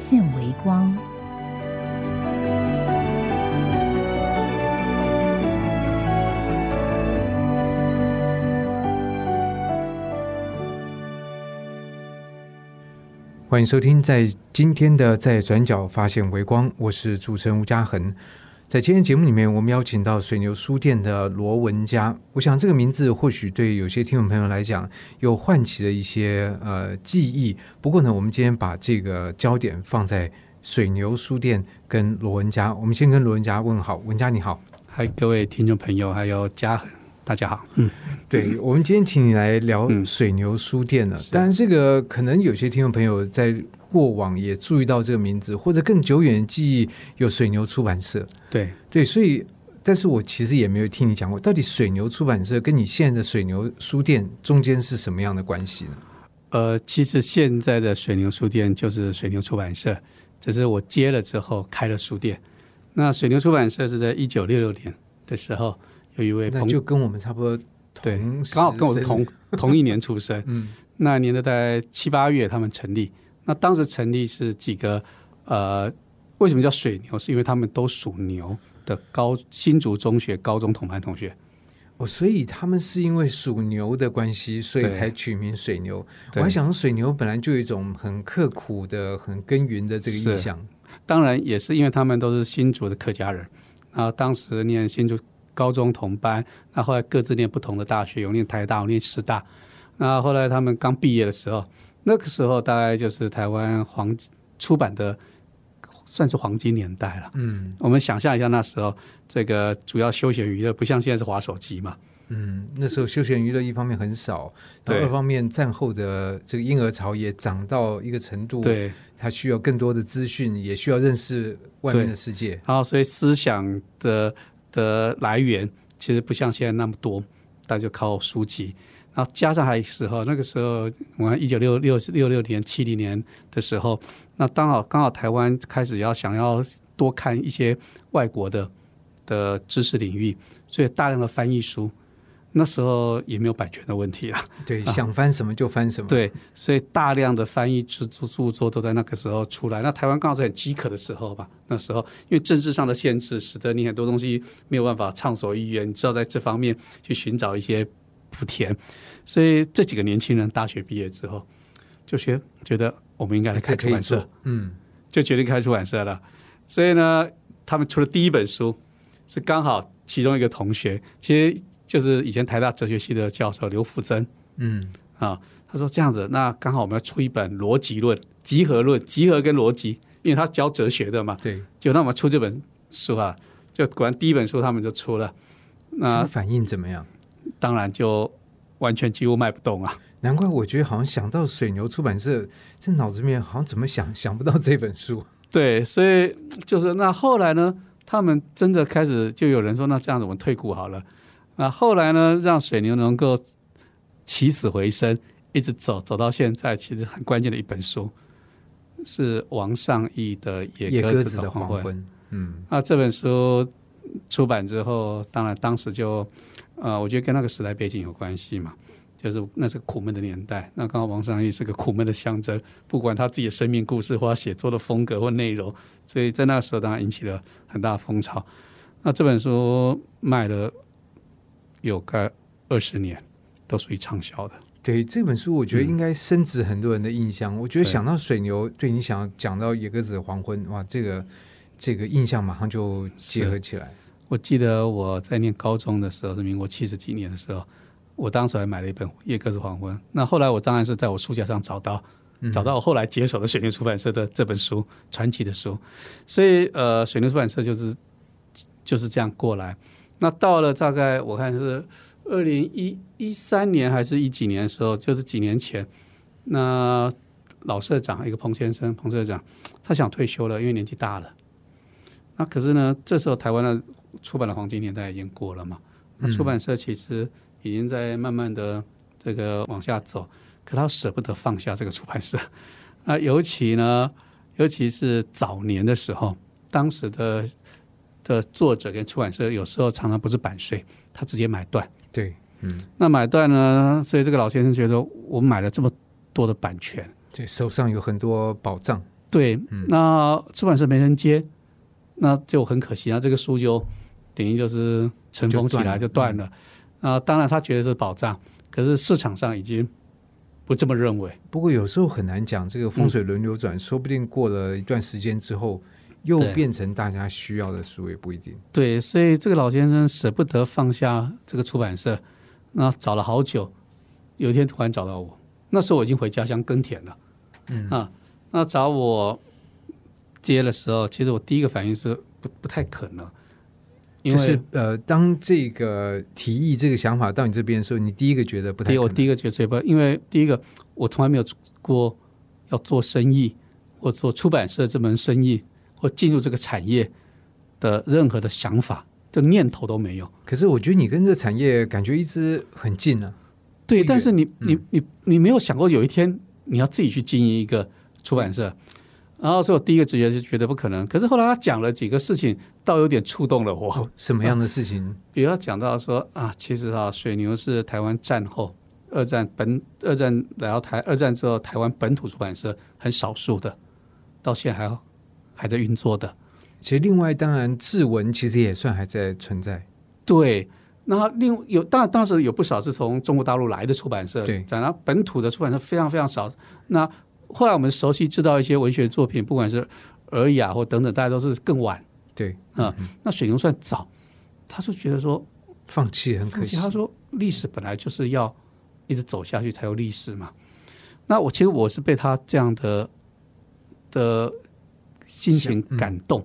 现微光。欢迎收听，在今天的在转角发现微光，我是主持人吴嘉恒。在今天节目里面，我们邀请到水牛书店的罗文佳。我想这个名字或许对有些听众朋友来讲，又唤起了一些呃记忆。不过呢，我们今天把这个焦点放在水牛书店跟罗文佳。我们先跟罗文佳问好，文佳你好。嗨，各位听众朋友，还有嘉恒，大家好。嗯，对，我们今天请你来聊水牛书店呢。当然，这个可能有些听众朋友在过往也注意到这个名字，或者更久远的记忆有水牛出版社。对对，所以，但是我其实也没有听你讲过，到底水牛出版社跟你现在的水牛书店中间是什么样的关系呢？呃，其实现在的水牛书店就是水牛出版社，只是我接了之后开了书店。那水牛出版社是在一九六六年的时候，有一位那就跟我们差不多，对，刚好跟我是同同一年出生。嗯，那年的大概七八月他们成立。那当时成立是几个呃，为什么叫水牛？是因为他们都属牛的高新竹中学高中同班同学。哦，所以他们是因为属牛的关系，所以才取名水牛。我还想水牛本来就有一种很刻苦的、很耕耘的这个印象。当然也是因为他们都是新竹的客家人，然后当时念新竹高中同班，那后来各自念不同的大学，有念台大，有念师大。那后来他们刚毕业的时候，那个时候大概就是台湾黄出版的算是黄金年代了。嗯，我们想象一下那时候这个主要休闲娱乐不像现在是滑手机嘛。嗯，那时候休闲娱乐一方面很少，二方面战后的这个婴儿潮也涨到一个程度，对，他需要更多的资讯，也需要认识外面的世界。然后，所以思想的的来源其实不像现在那么多，大家就靠书籍。然后加上还时候，那个时候我看一九六六六六年、七零年的时候，那刚好刚好台湾开始要想要多看一些外国的的知识领域，所以大量的翻译书。那时候也没有版权的问题啊，对，想翻什么就翻什么。对，所以大量的翻译著著著作都在那个时候出来。那台湾刚好是很饥渴的时候吧？那时候因为政治上的限制，使得你很多东西没有办法畅所欲言，你知道在这方面去寻找一些补填。所以这几个年轻人大学毕业之后，就学觉得我们应该来开出版社，嗯，就决定开出版社了。所以呢，他们出了第一本书是刚好其中一个同学，其实。就是以前台大哲学系的教授刘富珍，嗯啊，他说这样子，那刚好我们要出一本逻辑论、集合论、集合跟逻辑，因为他教哲学的嘛，对，就那我们出这本书啊，就果然第一本书他们就出了，那反应怎么样？当然就完全几乎卖不动啊！难怪我觉得好像想到水牛出版社，这脑子里面好像怎么想想不到这本书。对，所以就是那后来呢，他们真的开始就有人说，那这样子我们退股好了。那后来呢？让水牛能够起死回生，一直走走到现在，其实很关键的一本书是王尚义的《野鸽子的黄昏》。嗯，那这本书出版之后，当然当时就呃，我觉得跟那个时代背景有关系嘛，就是那是苦闷的年代。那刚好王尚义是个苦闷的象征，不管他自己的生命故事或写作的风格或内容，所以在那个时候当然引起了很大的风潮。那这本书卖了。有个二十年，都属于畅销的。对这本书，我觉得应该深植很多人的印象。我觉得想到水牛，对你想要讲到野鸽子的黄昏，哇，这个这个印象马上就结合起来。我记得我在念高中的时候，是民国七十几年的时候，我当时还买了一本《野鸽子黄昏》。那后来我当然是在我书架上找到，找到我后来接手的水牛出版社的这本书，传奇的书。所以，呃，水牛出版社就是就是这样过来。那到了大概我看是二零一一三年还是一几年的时候，就是几年前，那老社长，一个彭先生，彭社长，他想退休了，因为年纪大了。那可是呢，这时候台湾的出版的黄金年代已经过了嘛，那出版社其实已经在慢慢的这个往下走，可他舍不得放下这个出版社。那尤其呢，尤其是早年的时候，当时的的作者跟出版社有时候常常不是版税，他直接买断。对，嗯，那买断呢，所以这个老先生觉得我买了这么多的版权，对，手上有很多宝藏，对，那出版社没人接，那就很可惜啊，这个书就等于就是尘封起来就就断断了。啊，当然他觉得是宝藏，可是市场上已经不这么认为。不过有时候很难讲，这个风水轮流转，说不定过了一段时间之后，又变成大家需要的书，也不一定。对，所以这个老先生舍不得放下这个出版社，那找了好久，有一天突然找到我，那时候我已经回家乡耕田了，嗯啊，那找我接的时候，其实我第一个反应是不不太可能，因就为是呃，当这个提议、这个想法到你这边的时候，你第一个觉得不太。我第一个觉得不，因为第一个我从来没有过要做生意或做出版社这门生意或进入这个产业的任何的想法，这念头都没有。可是我觉得你跟这个产业感觉一直很近啊。对，但是你远你你你没有想过有一天你要自己去经营一个出版社，然后所以我第一个直觉就觉得不可能。可是后来他讲了几个事情，倒有点触动了我。哦，什么样的事情？比如他讲到说啊，其实啊，水牛是台湾战后二战本二战来到台二战之后台湾本土出版社很少数的，到现在还还在运作的。其实另外，当然志文其实也算还在存在。对，那另有当然当时有不少是从中国大陆来的出版社，对讲到本土的出版社非常非常少。那后来我们熟悉知道一些文学作品，不管是尔雅或等等，大家都是更晚对，啊。那水牛算早，他就觉得说，放弃很可惜。他说历史本来就是要一直走下去才有历史嘛。那我其实我是被他这样的的心情嗯感动。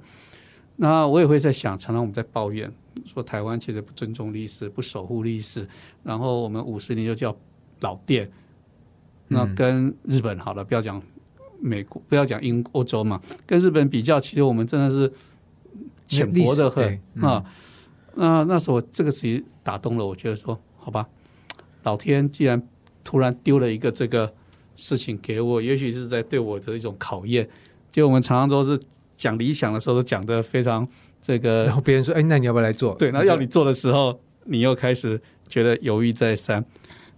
那我也会在想，常常我们在抱怨说台湾其实不尊重历史，不守护历史，然后我们五十年就叫老店。那嗯跟日本好了，不要讲美国，不要讲英欧洲嘛，跟日本比较，其实我们真的是浅薄的很嗯啊。那那时候这个其实打动了我，觉得说好吧，老天既然突然丢了一个这个事情给我，也许是在对我的一种考验。就我们常常都是讲理想的时候，都讲的非常这个然后别人说：“哎，那你要不要来做？”对，那要你做的时候，你又开始觉得犹豫再三。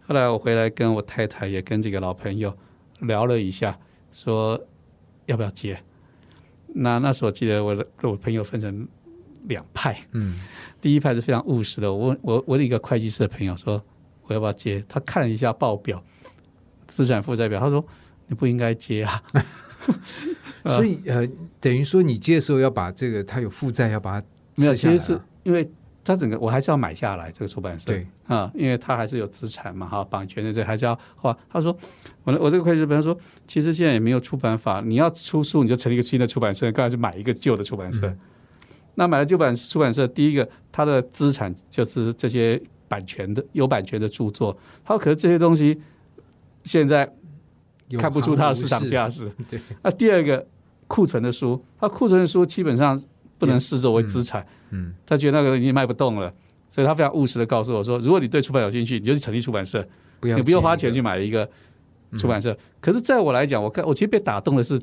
后来我回来跟我太太也跟几个老朋友聊了一下，说要不要接。那那时候我记得我的我朋友分成两派，嗯，第一派是非常务实的。我问我我的一个会计师的朋友说我要不要接，他看了一下报表，资产负债表，他说你不应该接啊。啊 所以呃，等于说你接的时候要把这个他有负债，要把它没有，其实是啊因为他整个我还是要买下来这个出版社，对啊，因为他还是有资产嘛，哈，版权的这还是要花。他说，我的我这个会计师朋友说，其实现在也没有出版法，你要出书你就成立一个新的出版社，刚才是买一个旧的出版社。嗯那买了旧版出版社，第一个它的资产就是这些版权的有版权的著作，他说可是这些东西现在看不出它的市场价值。对，那第二个库存的书，它库存的书基本上不能视作为资产。嗯，他觉得那个已经卖不动了，所以他非常务实的告诉我说，如果你对出版有兴趣，你就去成立出版社，不要你不用花钱去买一个出版社。可是，在我来讲，我看我其实被打动的是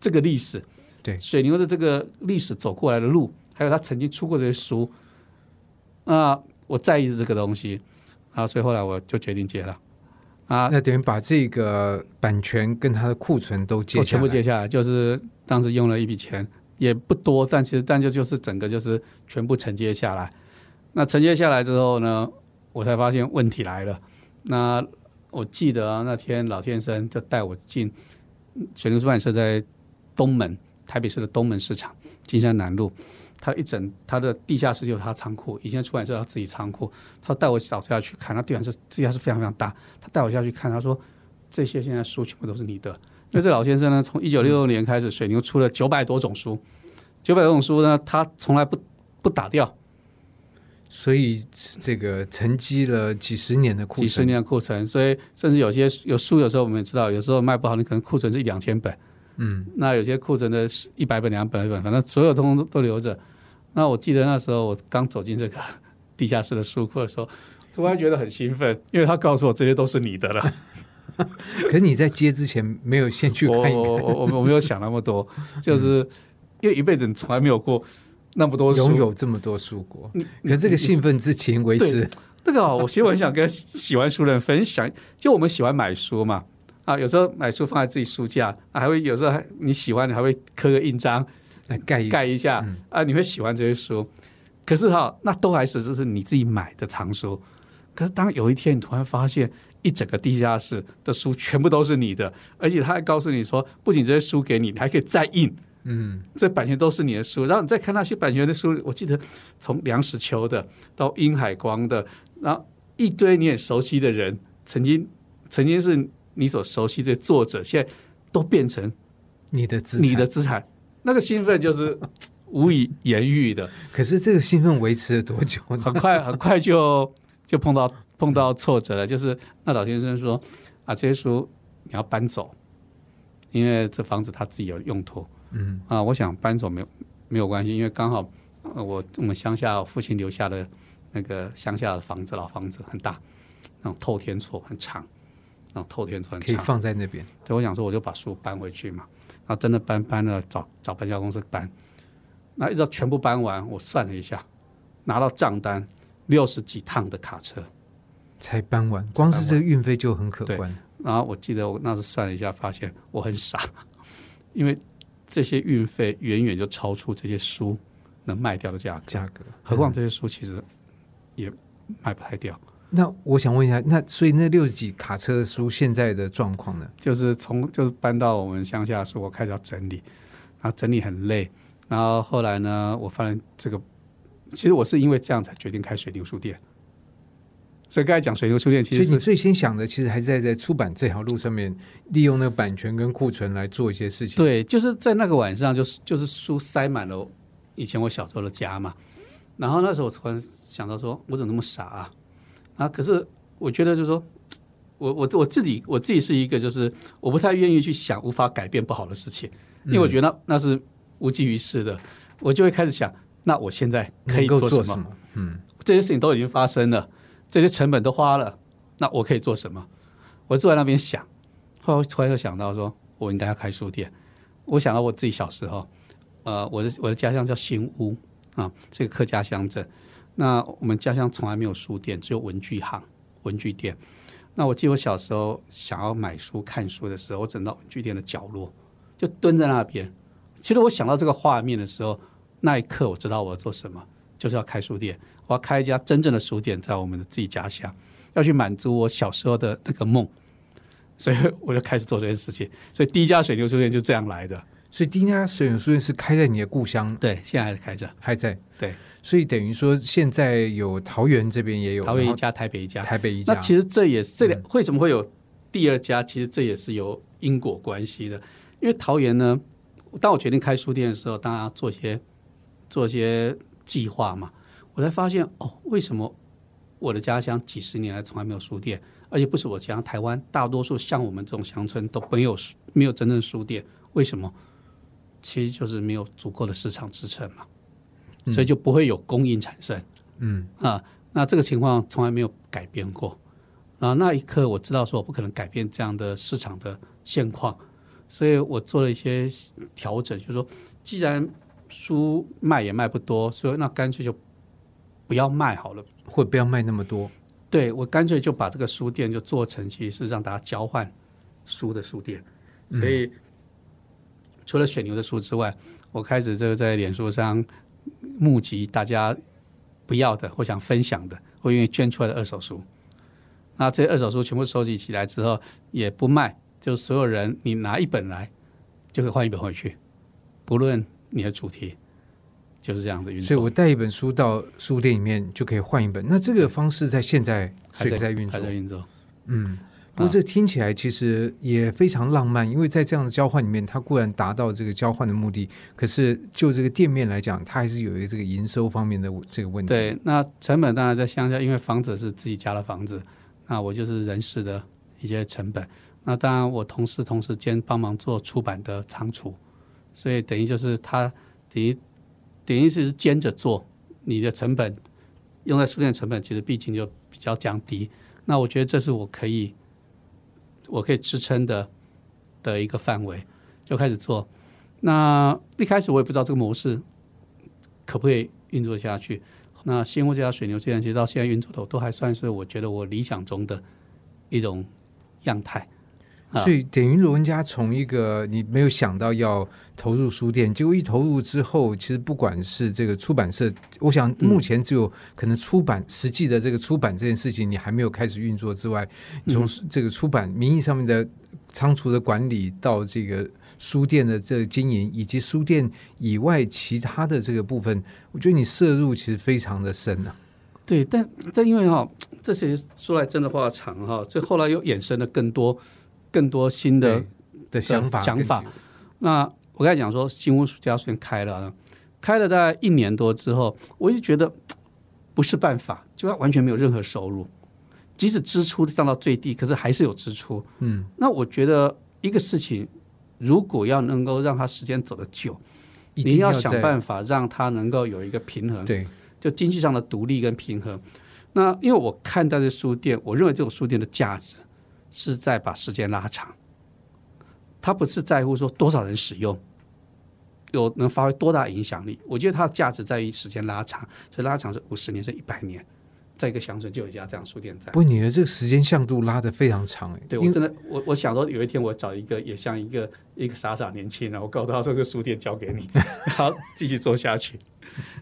这个历史，对。水牛的这个历史走过来的路，还有他曾经出过这些书，啊，我在意这个东西。啊，所以后来我就决定接了。啊，那等于把这个版权跟它的库存都接全部接下来，就是当时用了一笔钱，也不多，但其实但就就是整个就是全部承接下来。那承接下来之后呢，我才发现问题来了。那我记得，那天老先生就带我进水流出版社在东门，台北市的东门市场金山南路。他一整他的地下室就有他仓库，以前出版社他自己仓库，他带我扫下去看，那地板是地下室非常非常大，他带我下去看，他说这些现在书全部都是你的，因为这老先生呢，从一九六六年开始，水牛出了九百多种书，九百多种书呢，他从来不不打掉，所以这个沉积了几十年的库存，几十年的库存，所以甚至有些有书，有时候我们也知道，有时候卖不好，你可能库存是一两千本，嗯，那有些库存的一百本、两百本，反正所有通通都留着。那我记得那时候我刚走进这个 地下室的书库的时候，突然觉得很兴奋，因为他告诉我这些都是你的了。可是你在接之前没有先去看一我我看，我我我没有想那么多，就是因为一辈子从来没有过那么多书。拥有这么多书过，可是这个兴奋之情维持，这个哦，我其实我很想跟喜欢书的人分享，就我们喜欢买书嘛，啊，有时候买书放在自己书架，啊、还会有时候还你喜欢，你还会刻个印章来盖一盖一下，嗯。啊，你会喜欢这些书。可是哈、那都还是就是你自己买的藏书。可是当有一天你突然发现，一整个地下室的书全部都是你的，而且他还告诉你说，不仅这些书给你，你还可以再印，嗯，这版权都是你的书，然后你再看那些版权的书，我记得从梁实秋的到殷海光的，然后一堆你很熟悉的人，曾经曾经是你所熟悉的作者，现在都变成你的资产你的，资产，那个兴奋就是无以言喻的。可是这个兴奋维持了多久呢？很快很快就就碰到碰到挫折了，就是那老先生说啊，这些书你要搬走，因为这房子他自己有用途。嗯。啊，我想搬走没有没有关系，因为刚好呃我我们乡下父亲留下的那个乡下的房子，老房子很大，那种透天厝很长，那种透天厝很可以长。放在那边，对，我想说我就把书搬回去嘛，然后真的搬搬了，找找搬家公司搬，那一直到全部搬完，我算了一下，拿到账单六十几趟的卡车，才搬完，光是这个运费就很可观。然后我记得我那时算了一下，发现我很傻，因为这些运费远远就超出这些书能卖掉的价格，价格，何况这些书其实也卖不太掉。那我想问一下，那所以那六十几卡车的书现在的状况呢？就是从就是搬到我们乡下的时候，我开始要整理，然后整理很累，然后后来呢，我发现这个，其实我是因为这样才决定开水牛书店。所以刚才讲水牛书店，其实所以你最先想的，其实还是在在出版这条路上面，利用那个版权跟库存来做一些事情。，对，就是在那个晚上，就是就是书塞满了以前我小时候的家嘛。然后那时候我突然想到说，我怎么那么傻啊？啊，可是我觉得就是说，我我我自己我自己是一个就是我不太愿意去想无法改变不好的事情，因为我觉得那那是无济于事的，我就会开始想，那我现在可以能够做什么？做什么？嗯，这些事情都已经发生了，这些成本都花了，那我可以做什么？我坐在那边想，后来突然就想到说，我应该要开书店。我想到我自己小时候，呃，我的我的家乡叫新屋啊，这个客家乡镇。那我们家乡从来没有书店，只有文具行、文具店。那我记得我小时候想要买书、看书的时候，我走到文具店的角落，就蹲在那边。其实我想到这个画面的时候，那一刻我知道我要做什么，就是要开书店。我要开一家真正的书店，在我们的自己家乡，要去满足我小时候的那个梦，所以我就开始做这件事情。所以第一家水牛书店就这样来的。所以第一家水牛书店是开在你的故乡，对，现在还是开着。还在。对，所以等于说现在有桃园这边也有，桃园一家，台北一家。台北一家。那其实这也是这两、嗯为什么会有第二家？其实这也是有因果关系的。因为桃园呢，当我决定开书店的时候，当然要做一些做一些计划嘛，我才发现哦，为什么我的家乡几十年来从来没有书店，而且不是我家，台湾大多数像我们这种乡村都没有没有真正书店，为什么？其实就是没有足够的市场支撑嘛，所以就不会有供应产生。嗯，啊，那这个情况从来没有改变过。啊，那一刻我知道说我不可能改变这样的市场的现况，所以我做了一些调整，就是说，既然书卖也卖不多，所以那干脆就不要卖好了。或不要卖那么多。对我干脆就把这个书店就做成，其实是让大家交换书的书店。所以、除了选牛的书之外，我开始这个在脸书上募集大家不要的或想分享的，或愿意捐出来的二手书。那这些二手书全部收集起来之后，也不卖，就所有人你拿一本来，就可以换一本回去，不论你的主题，就是这样的运作。所以我带一本书到书店里面就可以换一本。那这个方式在现在还在在运作还。在运作。嗯，不过这听起来其实也非常浪漫，因为在这样的交换里面，它固然达到这个交换的目的，可是就这个店面来讲，它还是有一个这个营收方面的这个问题。对，那成本当然在乡下，因为房子是自己家的房子，那我就是人事的一些成本。那当然，我同事同时兼帮忙做出版的仓储，所以等于就是他等于等于是兼着做，你的成本用在书店成本其实毕竟就比较降低。那我觉得这是我可以我可以支撑的的一个范围，就开始做。那一开始我也不知道这个模式可不可以运作下去。那新屋这家水牛书店其实到现在运作的都还算是我觉得我理想中的一种样态。所以等于罗文家从一个你没有想到要投入书店，结果一投入之后，其实不管是这个出版社，我想目前只有可能出版实际的这个出版这件事情你还没有开始运作之外，从这个出版名义上面的仓储的管理到这个书店的这个经营，以及书店以外其他的这个部分，我觉得你摄入其实非常的深啊。对，但但因为哈、这些说来真的话长哈、这后来又衍生了更多更多新的的想法想法。跟那我刚才讲说新屋家书店开了，开了大概一年多之后，我就觉得不是办法，就它完全没有任何收入，即使支出降到最低，可是还是有支出。嗯，那我觉得一个事情，如果要能够让它时间走得久，一你要想办法让它能够有一个平衡，对就经济上的独立跟平衡。那因为我看待这书店，我认为这种书店的价值是在把时间拉长，它不是在乎说多少人使用，有能发挥多大影响力。我觉得它的价值在于时间拉长，所以拉长是五十年，是一百年，在一个乡村就有一家这样的书店在不。过你的这个时间向度拉得非常长哎，对我真的，我我想说有一天我找一个也像一个一个傻傻年轻人，我告诉他说这个书店交给你，然后继续做下去。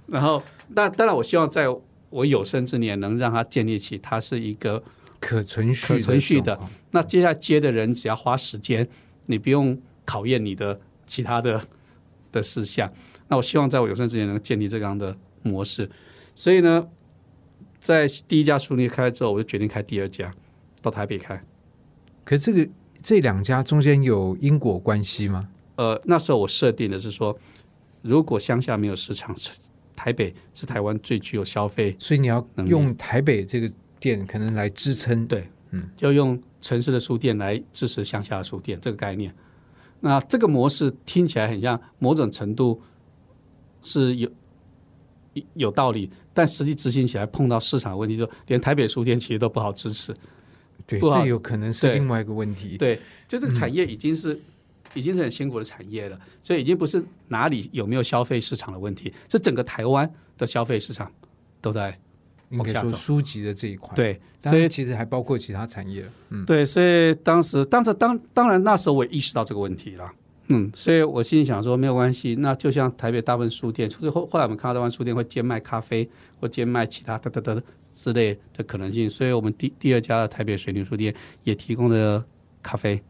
然后，那当然我希望在我有生之年能让他建立起它是一个可存续可存续的那接下来接的人只要花时间，你不用考验你的其他的的事项。那我希望在我有生之年能建立这样的模式。所以呢，在第一家书店开之后，我就决定开第二家，到台北开。可这个这两家中间有因果关系吗？呃，那时候我设定的是说，如果乡下没有市场，台北是台湾最具有消费，所以你要用台北这个店可能来支撑。对，嗯，就用城市的书店来支持乡下的书店这个概念。那这个模式听起来很像某种程度是有有道理，但实际执行起来碰到市场问题，就连台北书店其实都不好支持。对，这有可能是另外一个问题。对，就这个产业已经是、已经是很辛苦的产业了，所以已经不是哪里有没有消费市场的问题，是整个台湾的消费市场都在应该说书籍的这一块。，对，所以其实还包括其他产业。嗯，对，所以当时，当时当当然那时候我也意识到这个问题了，嗯，所以我心里想说没有关系，那就像台北大部分书店，就是后后来我们看到大部分书店会兼卖咖啡或兼卖其他的的的之类的可能性，所以我们第第二家的台北水牛书店也提供了咖啡，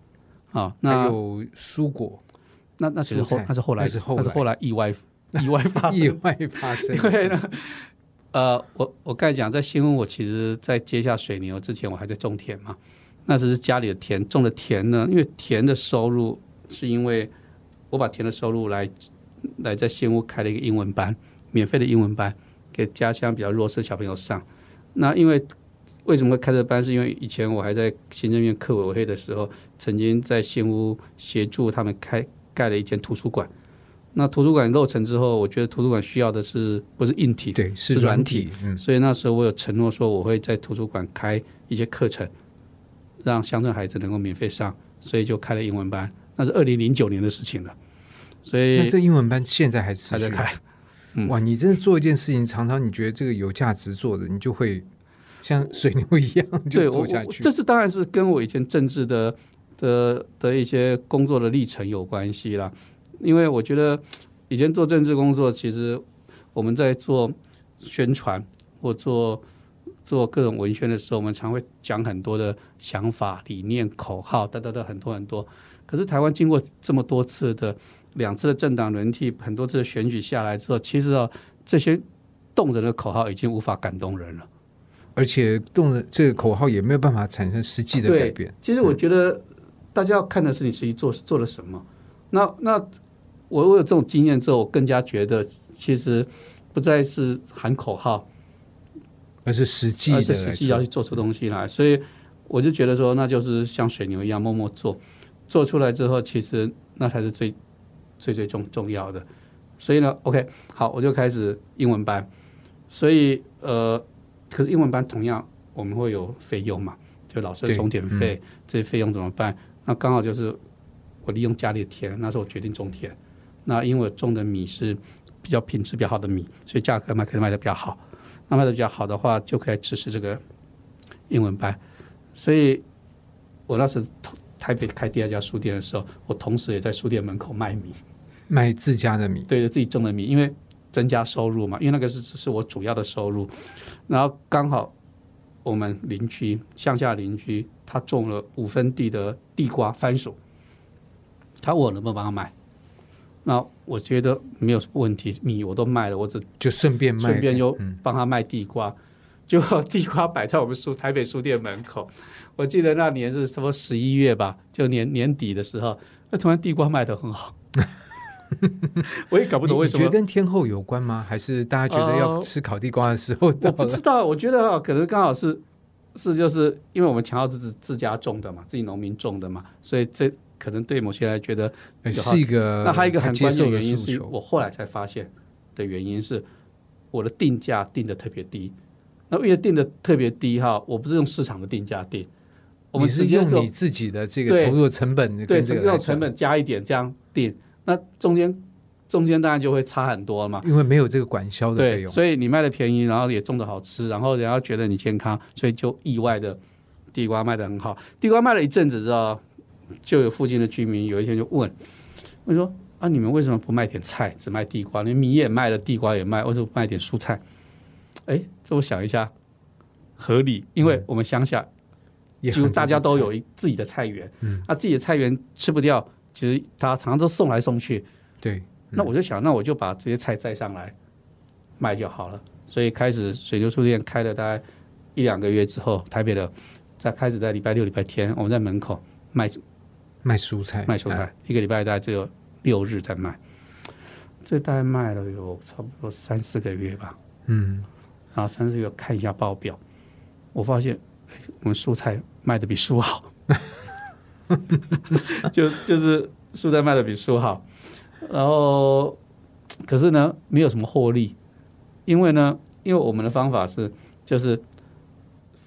啊，还那有蔬果。那那其实后那是后来那是后来。那是后来意外意外发生 意外发生因为呢的事情。呃，我我刚才讲，在新屋，我其实在接下水牛之前，我还在种田嘛。那时是家里的田，种的田呢，因为田的收入是因为我把田的收入来来在新屋开了一个英文班，免费的英文班给家乡比较弱势小朋友上。那因为为什么会开这个班？是因为以前我还在行政院客委会的时候，曾经在新屋协助他们开盖了一间图书馆。那图书馆落成之后，我觉得图书馆需要的是不是硬体，对，是是软软体。嗯，所以那时候我有承诺说，我会在图书馆开一些课程，让乡村孩子能够免费上，所以就开了英文班。那是二零零九年的事情了，所那以这英文班现在还还在开。嗯哇，你真的做一件事情，常常你觉得这个有价值做的，你就会像水牛一样对就做我下去。这是当然是跟我以前政治的的的一些工作的历程有关系啦。因为我觉得以前做政治工作，其实我们在做宣传或做做各种文宣的时候，我们常会讲很多的想法、理念、口号，等等等很多很多。可是台湾经过这么多次的两次的政党轮替，很多次的选举下来之后，其实啊，这些动人的口号已经无法感动人了。而且动了这个口号也没有办法产生实际的改变。其实我觉得大家要看的是你实际做做了什么。那那我我有这种经验之后，我更加觉得其实不再是喊口号，而是实际而是实际要去做出东西来。所以我就觉得说，那就是像水牛一样默默做，做出来之后，其实那才是最最最重重要的。所以呢，OK，好，我就开始英文班。所以呃，可是英文班同样我们会有费用嘛，就老师的对钟点费，这些费用怎么办？那刚好就是我利用家里的田，那时候我决定种田。那因为我种的米是比较品质比较好的米，所以价格卖可以卖的比较好。那卖的比较好的话，就可以支持这个英文班。所以我那时台北开第二家书店的时候，我同时也在书店门口卖米，卖自家的米，对着自己种的米，因为增加收入嘛，因为那个是是我主要的收入。然后刚好我们邻居乡下邻居他种了五分地的地瓜、番薯，他问我能不能帮他卖。那我觉得没有问题，米我都卖了，我只就顺便卖，顺便就嗯帮他卖地瓜，结果地瓜摆在我们书台北书店门口。我记得那年是差不多十一月吧，就年年底的时候，那突然地瓜卖的很好，我也搞不懂为什么觉得。跟天后有关吗？还是大家觉得要呃吃烤地瓜的时候？我不知道，我觉得啊，可能刚好是是就是因为我们强调是自自家种的嘛，自己农民种的嘛，所以这可能对某些人来觉得是一个那还有一个很关键的的原因是我后来才发现的原因是我的定价定的特别低。那为了定的特别低哈，我不是用市场的定价定，我们是直接用用你自己的这个投入成本对跟这个成，本加一点这样定，那中间中间当然就会差很多嘛。因为没有这个管销的费对，用。所以你卖的便宜，然后也种的好吃，然后人家觉得你健康，所以就意外的地瓜卖的很好。地瓜卖了一阵子之后，就有附近的居民有一天就问，我说啊，你们为什么不卖点菜，只卖地瓜？你米也卖了，地瓜也卖，为什么不卖点蔬菜？哎，这我想一下，合理，因为我们乡下几乎大家都有一自己的菜园，嗯啊，自己的菜园吃不掉，其实他常常都送来送去，对，那我就想，那我就把这些菜摘上来卖就好了。所以开始水牛书店开了大概一两个月之后，台北的在开始在礼拜六、礼拜天，我们在门口卖卖蔬菜，卖蔬菜，哎一个礼拜大概只有六日在卖。这大概卖了有差不多三四个月吧，嗯，然后三四个月看一下报表，我发现，哎，我们蔬菜卖的比书好，就就是蔬菜卖的比书好，然后可是呢，没有什么获利，因为呢，因为我们的方法是，就是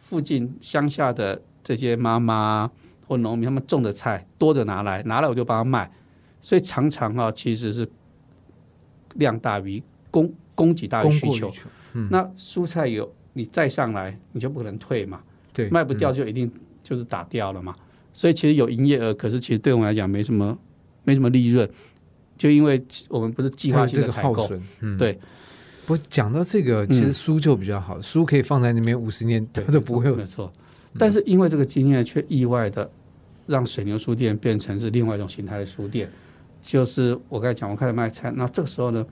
附近乡下的这些妈妈或农民，他们种的菜多的拿来，拿来我就帮他卖，所以常常啊，其实是量大于供供给大于需求那蔬菜有你再上来，你就不可能退嘛，对，卖不掉就一定就是打掉了嘛。所以其实有营业额，可是其实对我们来讲没什么没什么利润，就因为我们不是计划性的采购，嗯，对。不讲到这个，其实书就比较好，书可以放在那边五十年，它对，都不会有没错。但是因为这个经验，却意外的让水牛书店变成是另外一种形态的书店。就是我刚才讲，我开始卖菜，那这个时候呢，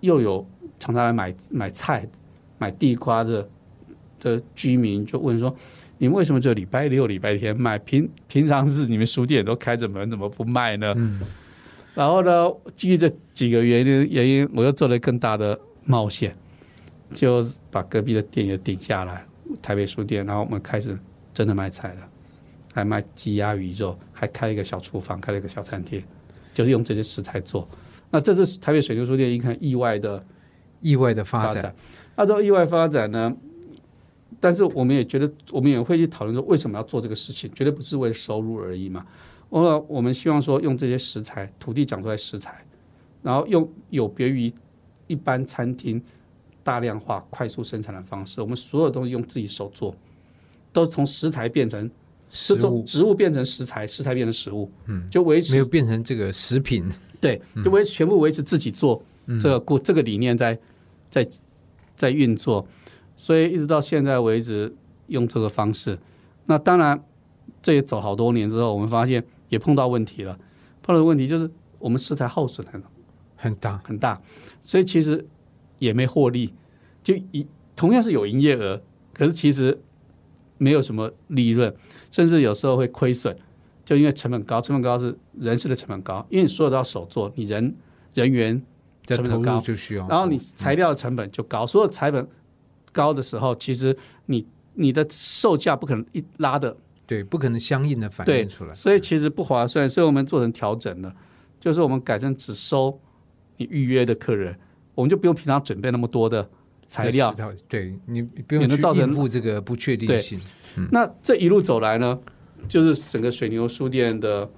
又有常常来买买菜、买地瓜的的居民就问说：“你们为什么只有礼拜六、礼拜天卖？平平常日你们书店都开着门，怎么不卖呢？”嗯，然后呢，基于这几个原因原因，我又做了更大的冒险，就把隔壁的店也顶下来，台北书店，然后我们开始真的卖菜了，还卖鸡鸭鱼肉，还开了一个小厨房，开了一个小餐厅，就是用这些食材做。那这是台北水牛书店一个很意外的意外的发展，发展。按照意外发展呢，但是我们也觉得，我们也会去讨论说，为什么要做这个事情？绝对不是为了收入而已嘛。我我们希望说，用这些食材，土地长出来食材，然后用有别于一般餐厅大量化、快速生产的方式，我们所有东西用自己手做，都是从食材变成食物。植物变成食材，食材变成食物，嗯，就维持没有变成这个食品，对，就维全部维持自己做嗯这个过、这个理念在在在运作，所以一直到现在为止用这个方式。那当然，这也走好多年之后，我们发现也碰到问题了。碰到的问题就是我们食材耗损很很大，很大，所以其实也没获利，就一同样是有营业额，可是其实没有什么利润，甚至有时候会亏损，就因为成本高，成本高是人事的成本高，因为你所有都要手做，你人人员成本高，就需要，然后你材料的成本就高，所有成本高的时候，其实你你的售价不可能一拉的对不可能相应的反对映出来，所以其实不划算，所以我们做成调整了，就是我们改成只收你预约的客人，我们就不用平常准备那么多的材料对你不用造成应付这个不确定对性。那这一路走来呢，就是整个水牛书店的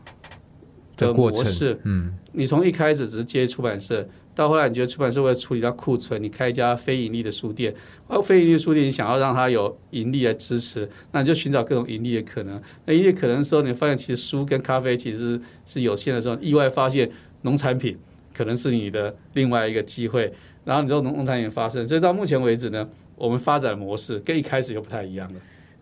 的模式。嗯，你从一开始只是接出版社，到后来你觉得出版社为了处理到库存，你开一家非盈利的书店，而非盈利的书店你想要让它有盈利来支持，那你就寻找各种盈利的可能。那盈利可能的时候，你发现其实书跟咖啡其实是是有限的时候，意外发现农产品可能是你的另外一个机会，然后你这种农农产品发生，所以到目前为止呢，我们发展模式跟一开始又不太一样了。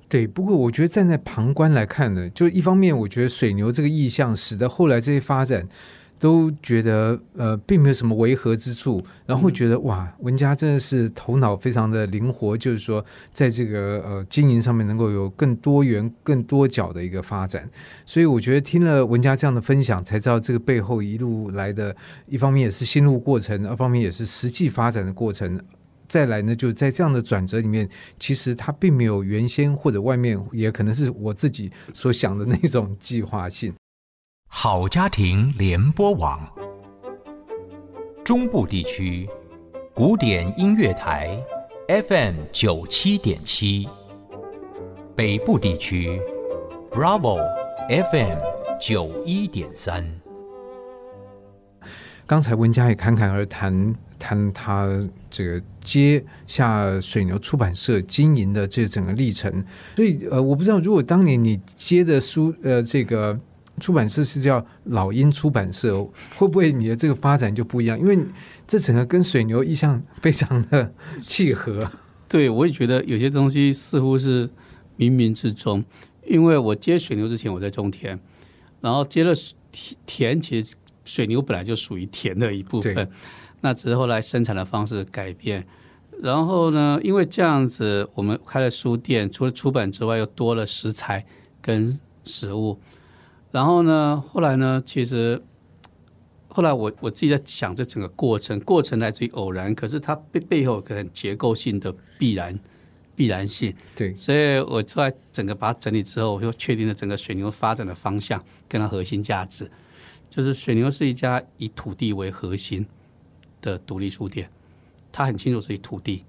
对。不过我觉得站在旁观来看呢，就一方面，我觉得水牛这个意向使得后来这些发展。都觉得呃，并没有什么违和之处，然后会觉得、哇，文佳真的是头脑非常的灵活，就是说，在这个呃经营上面能够有更多元、更多角的一个发展。所以我觉得听了文佳这样的分享，才知道这个背后一路来的，一方面也是心路过程，二方面也是实际发展的过程。再来呢，就在这样的转折里面，其实它并没有原先或者外面，也可能是我自己所想的那种计划性。好家庭联播网，中部地区古典音乐台 FM 九七点七，北部地区 Bravo FM 九一点三。刚才文佳也侃侃而谈，谈他这个接下水牛出版社经营的这整个历程。所以呃，我不知道如果当年你接的书呃这个出版社是叫老鹰出版社，会不会你的这个发展就不一样？因为这整个跟水牛意向非常的契合。对，我也觉得有些东西似乎是冥冥之中。因为我接水牛之前，我在种田，然后接了田，田其实水牛本来就属于田的一部分，那只是后来生产的方式改变。然后呢，因为这样子，我们开了书店，除了出版之外，又多了食材跟食物。然后呢，后来呢，其实后来我我自己在想这整个过程，过程来自于偶然，可是它背背后有个很结构性的必然必然性。对，所以我后来整个把它整理之后，我就确定了整个水牛发展的方向跟它核心价值，就是水牛是一家以土地为核心的独立书店，它很清楚是以土地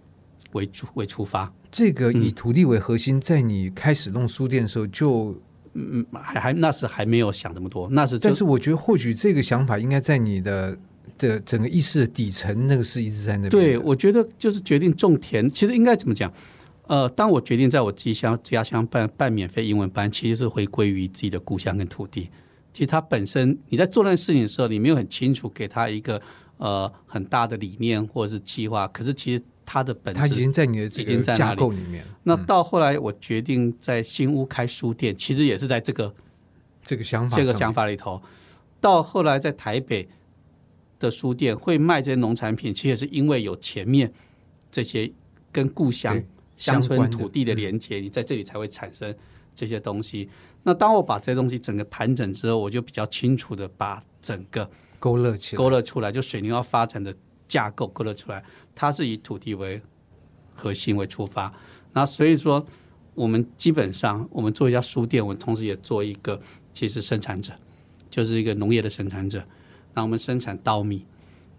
为主为出发，这个以土地为核心，在你开始弄书店的时候就，嗯，还还那时还没有想这么多，那是就但是我觉得或许这个想法应该在你的的整个意识的底层，那个是一直在那边。对，我觉得就是决定种田，其实应该怎么讲？呃，当我决定在我自己乡家乡办办免费英文班，其实是回归于自己的故乡跟土地。其实它本身你在做那件事情的时候，你没有很清楚给他一个呃很大的理念或者是计划，可是其实它的本质它已经在你的已经在架构里面。那到后来，我决定在新屋开书店，其实也是在这个这个想法，这个想，法里头。到后来在台北的书店会卖这些农产品，其实也是因为有前面这些跟故乡乡村土地的连接，你在这里才会产生这些东西。那当我把这些东西整个盘整之后，我就比较清楚的把整个勾勒起来。勾勒出来，就水牛要发展的架构勾勒出来，它是以土地为核心为出发。那所以说，我们基本上我们做一家书店，我们同时也做一个其实生产者，就是一个农业的生产者。那我们生产稻米，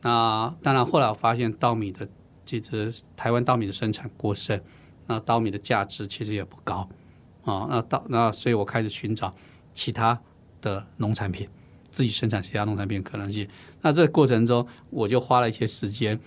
那当然后来我发现稻米的其实台湾稻米的生产过剩，那稻米的价值其实也不高啊。那稻那所以我开始寻找其他的农产品。自己生产其他农产品的可能性。那这个过程中，我就花了一些时间，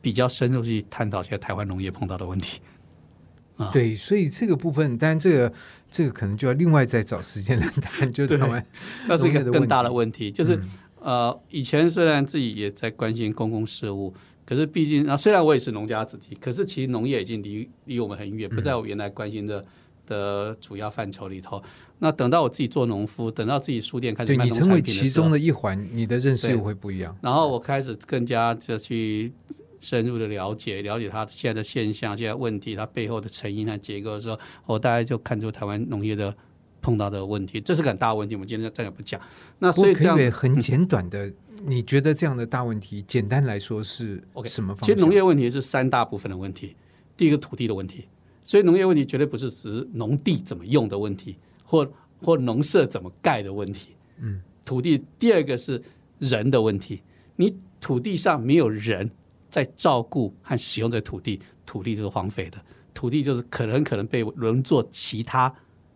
比较深入去探讨现在台湾农业碰到的问题。啊对，所以这个部分，当然这个这个可能就要另外再找时间来谈，就是台湾那是一个更大的问题，就是、嗯呃，以前虽然自己也在关心公共事务，可是毕竟啊，虽然我也是农家子弟，可是其实农业已经离离我们很远，不在我原来关心的。的主要范畴里头，那等到我自己做农夫，等到自己书店开始卖农产品的时候其中的一环，你的认识对又会不一样。然后我开始更加的去深入的了解，了解它现在的现象、现在问题、它背后的成因和结构的时候，我大概就看出台湾农业的碰到的问题，这是个很大问题。我们今天暂且不讲。那所以这样以很简短的，你觉得这样的大问题，简单来说是 OK，什么方向？其实农业问题是三大部分的问题，第一个土地的问题，所以农业问题绝对不是只是农地怎么用的问题，或或农舍怎么盖的问题。嗯，土地第二个是人的问题，你土地上没有人在照顾和使用这土地，土地就是荒废的，土地就是可能可能被轮作其他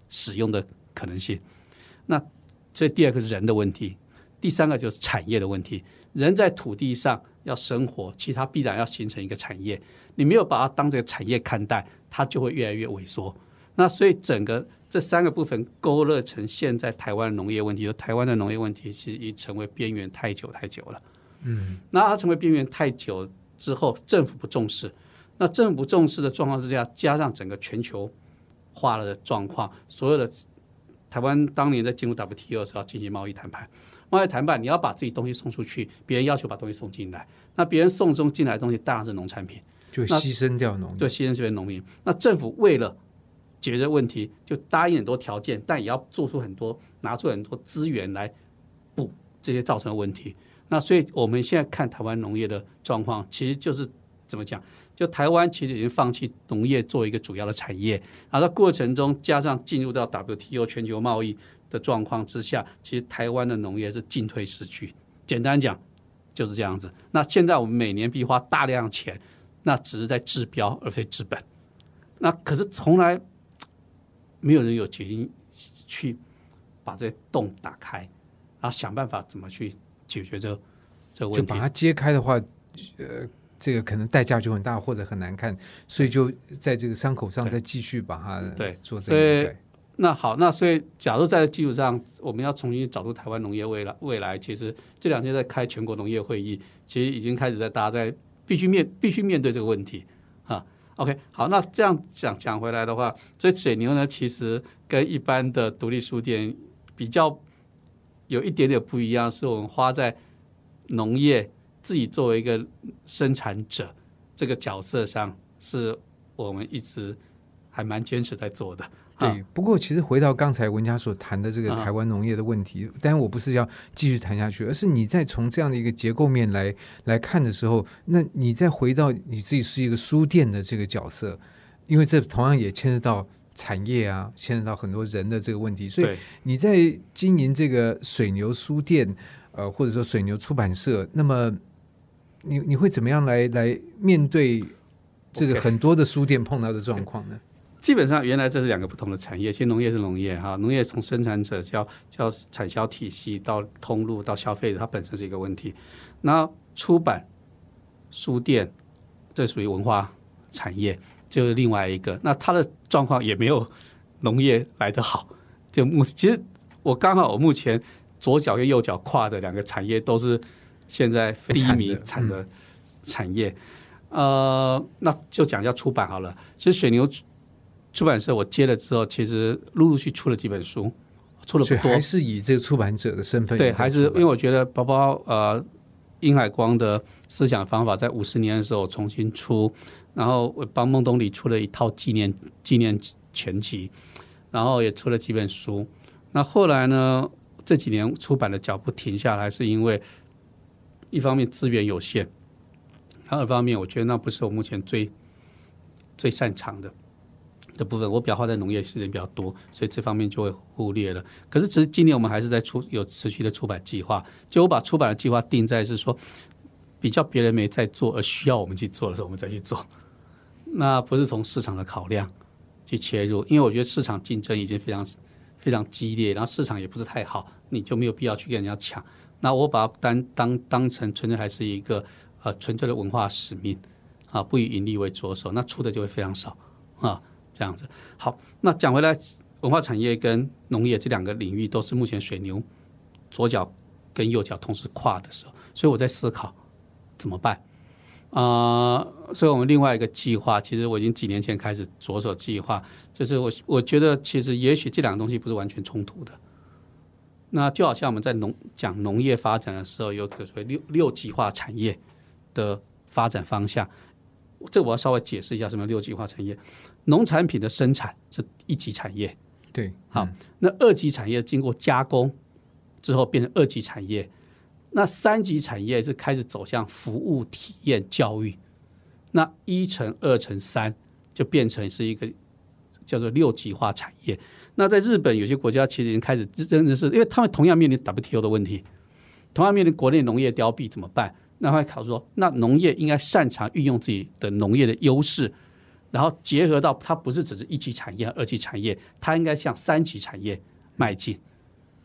使用的可能性。那所以第二个是人的问题，第三个就是产业的问题。人在土地上要生活，其他必然要形成一个产业。你没有把它当这个产业看待，它就会越来越萎缩。那所以整个这三个部分勾勒成现在台湾的农业问题，就台湾的农业问题其实已成为边缘太久太久了。嗯，那它成为边缘太久之后，政府不重视，那政府不重视的状况之下，加上整个全球化了的状况，所有的台湾当年在进入 WTO 的时候要进行贸易谈判，贸易谈判你要把自己东西送出去，别人要求把东西送进来，那别人送中进来的东西当然是农产品。那就牺牲掉农民，就，牺牲这边农民。那政府为了解决问题，就答应很多条件，但也要做出很多拿出很多资源来补这些造成的问题。那所以我们现在看台湾农业的状况，其实就是怎么讲？就台湾其实已经放弃农业作为一个主要的产业，然后在过程中加上进入到 WTO 全球贸易的状况之下，其实台湾的农业是进退失据。简单讲就是这样子。那现在我们每年必花大量钱，那只是在治标而非治本。那可是从来没有人有决心去把这些洞打开，然后想办法怎么去解决这个这个问题就把。它揭开的话，呃，这个可能代价就很大或者很难看，所以就在这个伤口上再继续把它对做这个。那好，那所以假如在基础上，我们要重新找出台湾农业未来未来，其实这两天在开全国农业会议，其实已经开始在大家在必须面必须面对这个问题啊。OK，好，那这样讲讲回来的话，这水牛呢，其实跟一般的独立书店比较有一点点不一样，是我们花在农业自己作为一个生产者这个角色上，是我们一直还蛮坚持在做的。啊。对，不过其实回到刚才文佳所谈的这个啊。台湾农业的问题，当然我不是要继续谈下去，而是你在从这样的一个结构面来来看的时候，那你再回到你自己是一个书店的这个角色，因为这同样也牵涉到产业啊，牵涉到很多人的这个问题，所以，你在经营这个水牛书店，呃，或者说水牛出版社，那么你你会怎么样来来面对这个很多的书店碰到的状况呢？基本上原来这是两个不同的产业，其实农业是农业哈，农业从生产者叫叫产销体系到通路到消费者，它本身是一个问题。那出版、书店，这属于文化产业，就是另外一个。那它的状况也没有农业来得好。就目其实我刚好我目前左脚跟右脚跨的两个产业都是现在第一名产的产业。呃，那就讲一下出版好了。其实水牛出版社我接了之后，其实陆陆续出了几本书，出了不多还，是以这个出版者的身份对，还是因为我觉得包包呃殷海光的思想方法在五十年的时候重新出，然后我帮孟东里出了一套纪念纪念全集，然后也出了几本书。那后来呢，这几年出版的脚步停下来，是因为一方面资源有限，然后二方面我觉得那不是我目前最最擅长的。的部分，我比较花在农业时间比较多，所以这方面就会忽略了。可是，其实今年我们还是在出有持续的出版计划。就我把出版的计划定在是说，比较别人没在做而需要我们去做的时候，我们再去做。那不是从市场的考量去切入，因为我觉得市场竞争已经非常非常激烈，然后市场也不是太好，你就没有必要去跟人家抢。那我把它当当当成纯粹还是一个呃纯粹的文化使命啊，不以盈利为着手，那出的就会非常少啊。这样子。好，那讲回来，文化产业跟农业这两个领域都是目前水牛左脚跟右脚同时跨的时候，所以我在思考怎么办。啊、所以我们另外一个计划，其实我已经几年前开始着手计划，就是我我觉得其实也许这两个东西不是完全冲突的。那就好像我们在农讲农业发展的时候，有个所谓六六极化产业的发展方向。这我要稍微解释一下什么六级化产业。农产品的生产是一级产业，对，好嗯，那二级产业经过加工之后变成二级产业，那三级产业是开始走向服务、体验、教育，那一乘二乘三就变成是一个叫做六级化产业。那在日本有些国家其实已经开始真的是，因为他们同样面临 WTO 的问题，同样面临国内农业凋敝怎么办？那会考虑说，那农业应该擅长运用自己的农业的优势，然后结合到它不是只是一级产业、二级产业，它应该向三级产业迈进。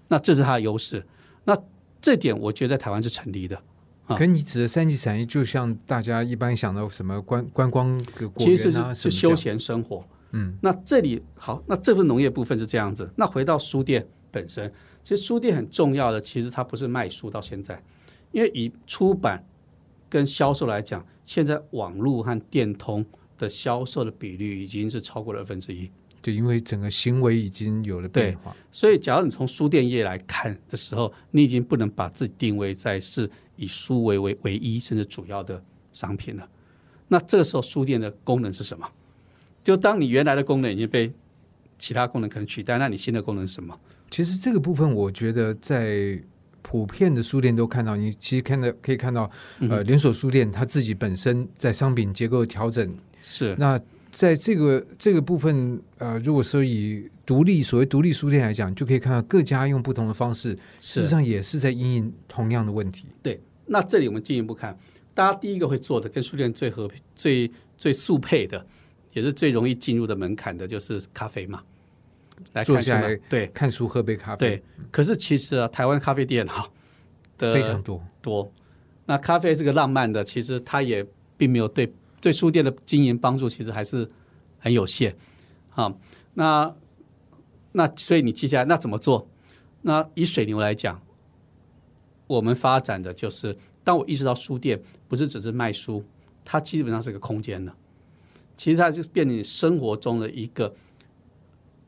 那这是它的优势。那这点我觉得在台湾是成立的。啊可你指的三级产业，就像大家一般想到什么观观光其实是是休闲生活。嗯，那这里好，那这份农业部分是这样子。那回到书店本身，其实书店很重要的，其实它不是卖书到现在，因为以出版跟销售来讲，现在网络和电通的销售的比率已经是超过了二分之一。对，因为整个行为已经有了变化，所以，假如你从书店业来看的时候，你已经不能把自己定位在是以书为为唯一甚至主要的商品了。那这个时候，书店的功能是什么？就当你原来的功能已经被其他功能可能取代，那你新的功能是什么？其实这个部分，我觉得在普遍的书店都看到，你其实看到可以看到，呃，连锁书店它自己本身在商品结构调整。是那在这个这个部分，呃，如果说以独立所谓独立书店来讲，就可以看到各家用不同的方式，事实上也是在因应同样的问题。对。那这里我们进一步看，大家第一个会做的，跟书店最合最最速配的，也是最容易进入的门槛的，就是咖啡嘛。来坐下来对看书喝杯咖啡，对，可是其实啊，台湾咖啡店哈的非常多。多。那咖啡这个浪漫的，其实它也并没有对对书店的经营帮助，其实还是很有限。啊，那那所以你接下来那怎么做？那以水牛来讲，我们发展的就是，当我意识到书店不是只是卖书，它基本上是个空间了。其实它就是变你生活中的一个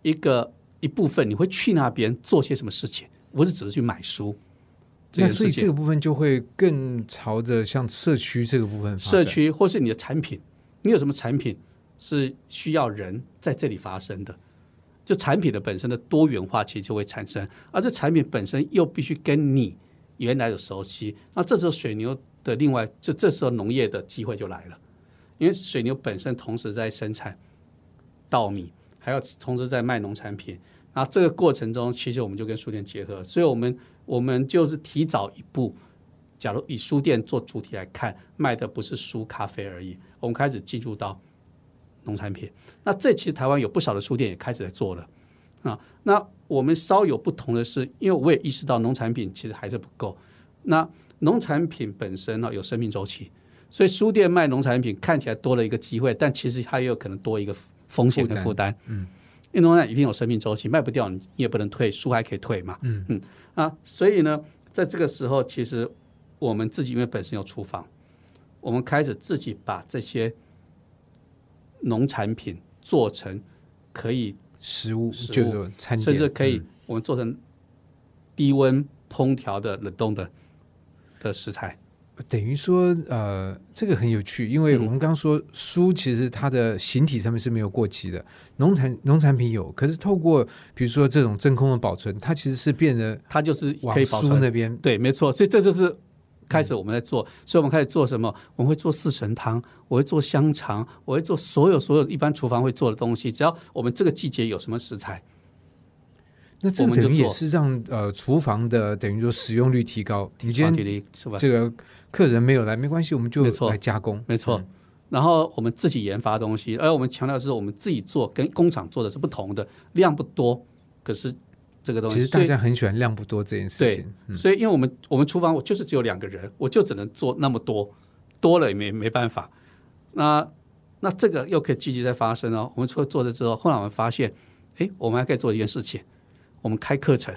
一个一部分，你会去那边做些什么事情，不是只是去买书。这那所以这个部分就会更朝着像社区这个部分社。区或是你的产品，你有什么产品是需要人在这里发生的？就产品的本身的多元化，其实就会产生，而这产品本身又必须跟你原来的熟悉。那这时候水牛的另外，就这时候农业的机会就来了，因为水牛本身同时在生产稻米，还要同时在卖农产品。然后这个过程中，其实我们就跟书店结合，所以我们我们就是提早一步。假如以书店做主体来看，卖的不是书、咖啡而已，我们开始进入到农产品。那这其实台湾有不少的书店也开始在做了啊。那我们稍有不同的是，因为我也意识到农产品其实还是不够。那农产品本身呢有生命周期，所以书店卖农产品看起来多了一个机会，但其实它也有可能多一个风险跟负担。嗯，因为农产品一定有生命周期，卖不掉你也不能退，书还可以退嘛。嗯嗯啊，所以呢，在这个时候，其实我们自己因为本身有厨房，我们开始自己把这些农产品做成可以食物食物甚至可以嗯我们做成低温烹调的冷冻的的食材。等于说，呃，这个很有趣，因为嗯。我们刚刚说书其实它的形体上面是没有过期的，农产农产品有，可是透过比如说这种真空的保存，它其实是变得它就是可以保存。书那边。对，没错，所以这就是开始我们在做，所以我们开始做什么？我们会做四神汤，我会做香肠，我会做所有所有一般厨房会做的东西，只要我们这个季节有什么食材，那这个等于也是让呃厨房的等于说使用率提高。你今体天是吧？这个客人没有来没关系，我们就来加工。没错。嗯然后我们自己研发东西，而我们强调的是我们自己做，跟工厂做的是不同的，量不多，可是这个东西，其实大家很喜欢量不多这件事对情。嗯，所以，因为我们我们厨房我就是只有两个人，我就只能做那么多，多了也没没办法。那那这个又可以积极在发生哦。我们除了做了之后，后来我们发现，哎，我们还可以做一件事情，我们开课程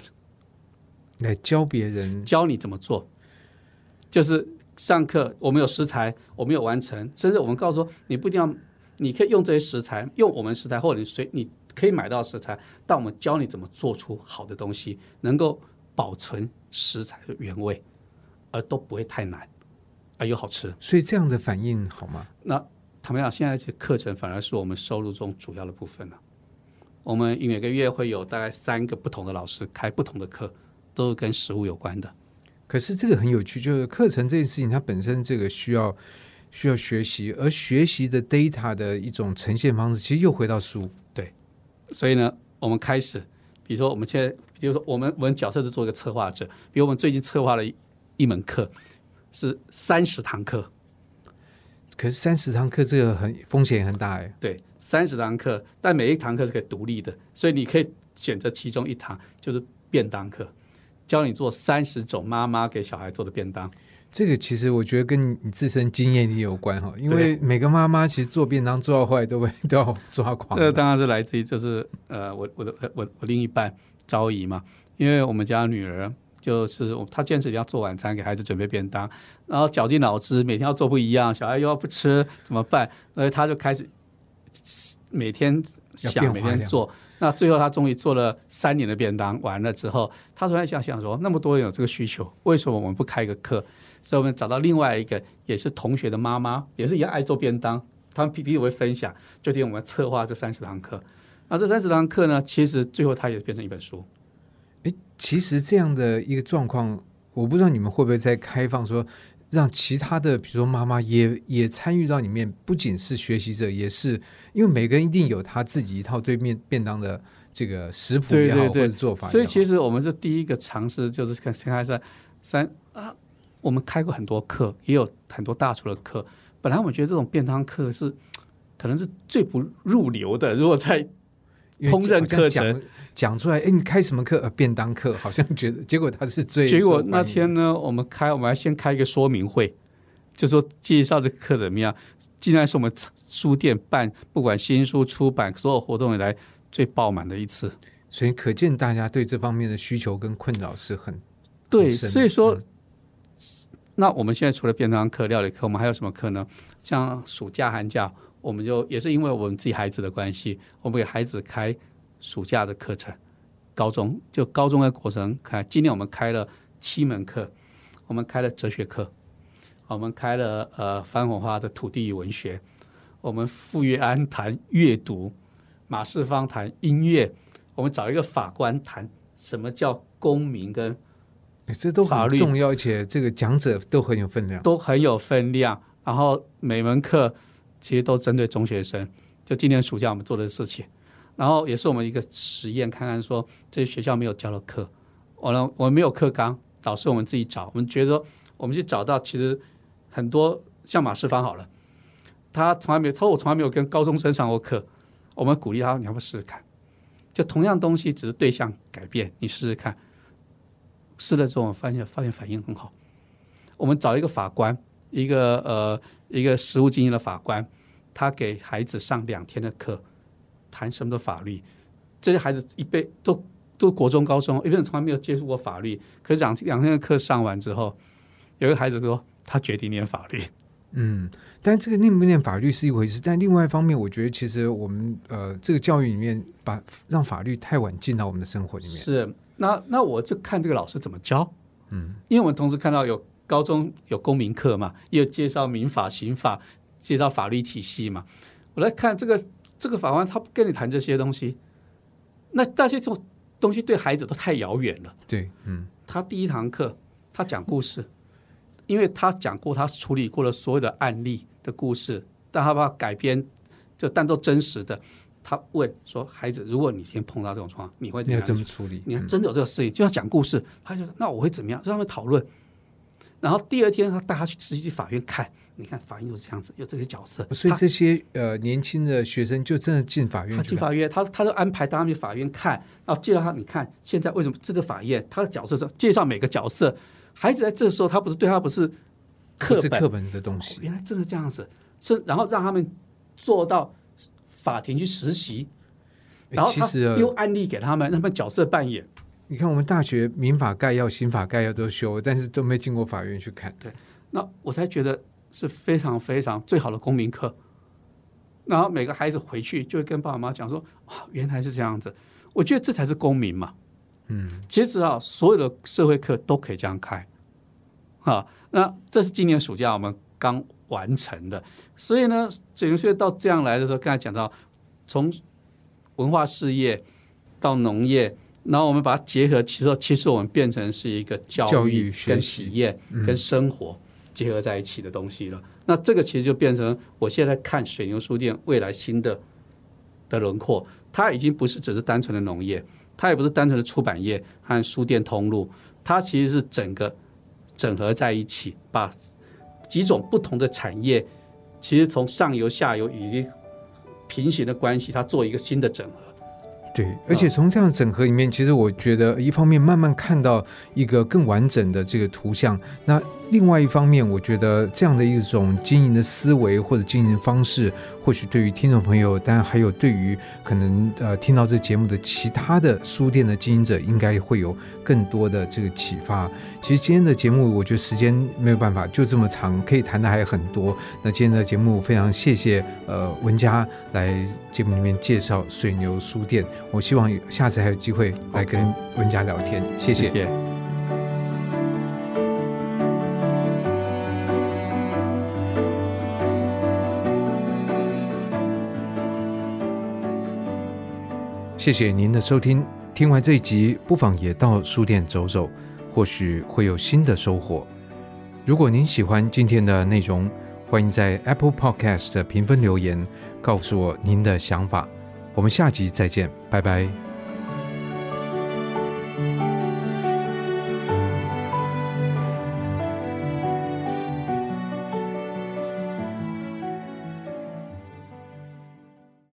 来教别人教你怎么做，就是上课我们有食材，我们有完成，甚至我们告诉说，你不一定要，你可以用这些食材，用我们食材，或者你随你可以买到食材，但我们教你怎么做出好的东西，能够保存食材的原味，而都不会太难。而又好吃。所以这样的反应好吗？那坦白讲，现在这课程反而是我们收入中主要的部分了。我们每个月会有大概三个不同的老师开不同的课，都是跟食物有关的。可是这个很有趣，就是课程这件事情，它本身这个需要需要学习，而学习的 data 的一种呈现方式，其实又回到书。对所以呢，我们开始，比如说我们现在，比如说我们我们角色是做一个策划者，比如我们最近策划了一一门课，是三十堂课，可是三十堂课这个很风险很大哎。对，三十堂课，但每一堂课是可以独立的，所以你可以选择其中一堂，就是便当课，教你做三十种妈妈给小孩做的便当。这个其实我觉得跟你自身经验力有关哈，因为每个妈妈其实做便当做到后来都会 都要抓狂。这个当然是来自于就是呃，我我的我我另一半昭仪嘛，因为我们家女儿就是他坚持一定要做晚餐给孩子准备便当，然后绞尽脑汁每天要做不一样，小孩又要不吃怎么办？所以他就开始每天想每天做。那最后他终于做了三年的便当，完了之后，他突然想想说，那么多人有这个需求，为什么我们不开个课？所以我们找到另外一个也是同学的妈妈，也是一样爱做便当，他们彼彼此会分享，就听我们策划这三十堂课。那这三十堂课呢，其实最后它也变成一本书。哎，其实这样的一个状况，我不知道你们会不会在开放说，让其他的，比如说妈妈也也参与到里面，不仅是学习者，也是因为每个人一定有他自己一套对面便当的这个食谱也好，或者做法。所以其实我们是第一个尝试，就是看先开始三啊，我们开过很多课，也有很多大厨的课。本来我觉得这种便当课是可能是最不入流的，如果在烹饪课程讲出来，哎，你开什么课？呃，便当课，好像觉得，结果他是最结果那天呢，我们开，我们要先开一个说明会，就说介绍这个课怎么样。竟然是我们书店办，不管新书出版所有活动以来最爆满的一次。所以可见大家对这方面的需求跟困扰是很对，很所以说，嗯那我们现在除了便当课、料理课，我们还有什么课呢？像暑假、寒假，我们就也是因为我们自己孩子的关系，我们给孩子开暑假的课程。高中就高中的过程开，今年我们开了七门课，我们开了哲学课，我们开了呃番红花的土地与文学，我们傅月安谈阅读，马世芳谈音乐，我们找一个法官谈什么叫公民跟哎这都法律很重要，而且这个讲者都很有分量。都很有分量。然后每门课其实都针对中学生，就今年暑假我们做的事情。然后也是我们一个实验，看看说这些学校没有教的课，我呢我们没有课纲，导师我们自己找。我们觉得我们去找到，其实很多像马世芳好了，他从来没有，他说我从来没有跟高中生上过课。我们鼓励他，你要不要试试看？就同样东西，只是对象改变，你试试看。试了之后，我发现发现反应很好。我们找一个法官，一个呃一个实务经验的法官，他给孩子上两天的课，谈什么的法律。这些孩子一辈都都国中、高中，一辈子从来没有接触过法律。可是两两天的课上完之后，有一个孩子说他决定念法律。嗯，但这个念不念法律是一回事，但另外一方面，我觉得其实我们呃这个教育里面，把让法律太晚进到我们的生活里面。是，那那我就看这个老师怎么教。嗯，因为我们同时看到有高中有公民课嘛，也有介绍民法、刑法，介绍法律体系嘛。我来看这个这个法官，他不跟你谈这些东西，那那些这种东西对孩子都太遥远了。对，嗯，他第一堂课他讲故事，因为他讲过他处理过了所有的案例的故事，但他把它改编，就但都真实的。他问说：“孩子，如果你今天碰到这种状况，你会怎么样怎么处理？你看真的有这个事情，就要讲故事。他就说那我会怎么样？让他们讨论。然后第二天他带他去实际去法院看，你看法院就是这样子，有这些角色。所以这些呃年轻的学生就真的进法院。他进法院，他他就安排带他们去法院看，然后介绍他，你看现在为什么这个法院他的角色是介绍每个角色。孩子在这时候，他不是对他不是不课本，是课本的东哦西。原来真的这样子，是然后让他们做到法庭去实习，然后他丢案例给他们，让他们角色扮演。你看，我们大学民法概要、刑法概要都修，但是都没经过法院去看。对那我才觉得是非常非常最好的公民课。然后每个孩子回去就会跟爸爸妈妈讲说：“啊，原来是这样子。”我觉得这才是公民嘛。嗯，其实啊，所有的社会课都可以这样开。啊。那这是今年暑假我们刚完成的，所以呢，水牛书院到这样来的时候，刚才讲到从文化事业到农业，然后我们把它结合，其实其实我们变成是一个教教育跟体验跟生活结合在一起的东西了。那这个其实就变成我现在看水牛书店未来新的的轮廓，它已经不是只是单纯的农业，它也不是单纯的出版业和书店通路，它其实是整个整合在一起，把几种不同的产业，其实从上游、下游以及平行的关系，它做一个新的整合。对，而且从这样整合里面，其实我觉得一方面慢慢看到一个更完整的这个图像，那另外一方面，我觉得这样的一种经营的思维或者经营方式，或许对于听众朋友，当然还有对于可能呃听到这节目的其他的书店的经营者，应该会有更多的这个启发。其实今天的节目，我觉得时间没有办法就这么长，可以谈的还有很多。那今天的节目非常谢谢呃文佳来节目里面介绍水牛书店，我希望下次还有机会来跟文佳聊天，谢谢。谢谢您的收听。听完这一集，不妨也到书店走走，或许会有新的收获。如果您喜欢今天的内容，欢迎在 Apple Podcast 评分留言，告诉我您的想法。我们下集再见，拜拜。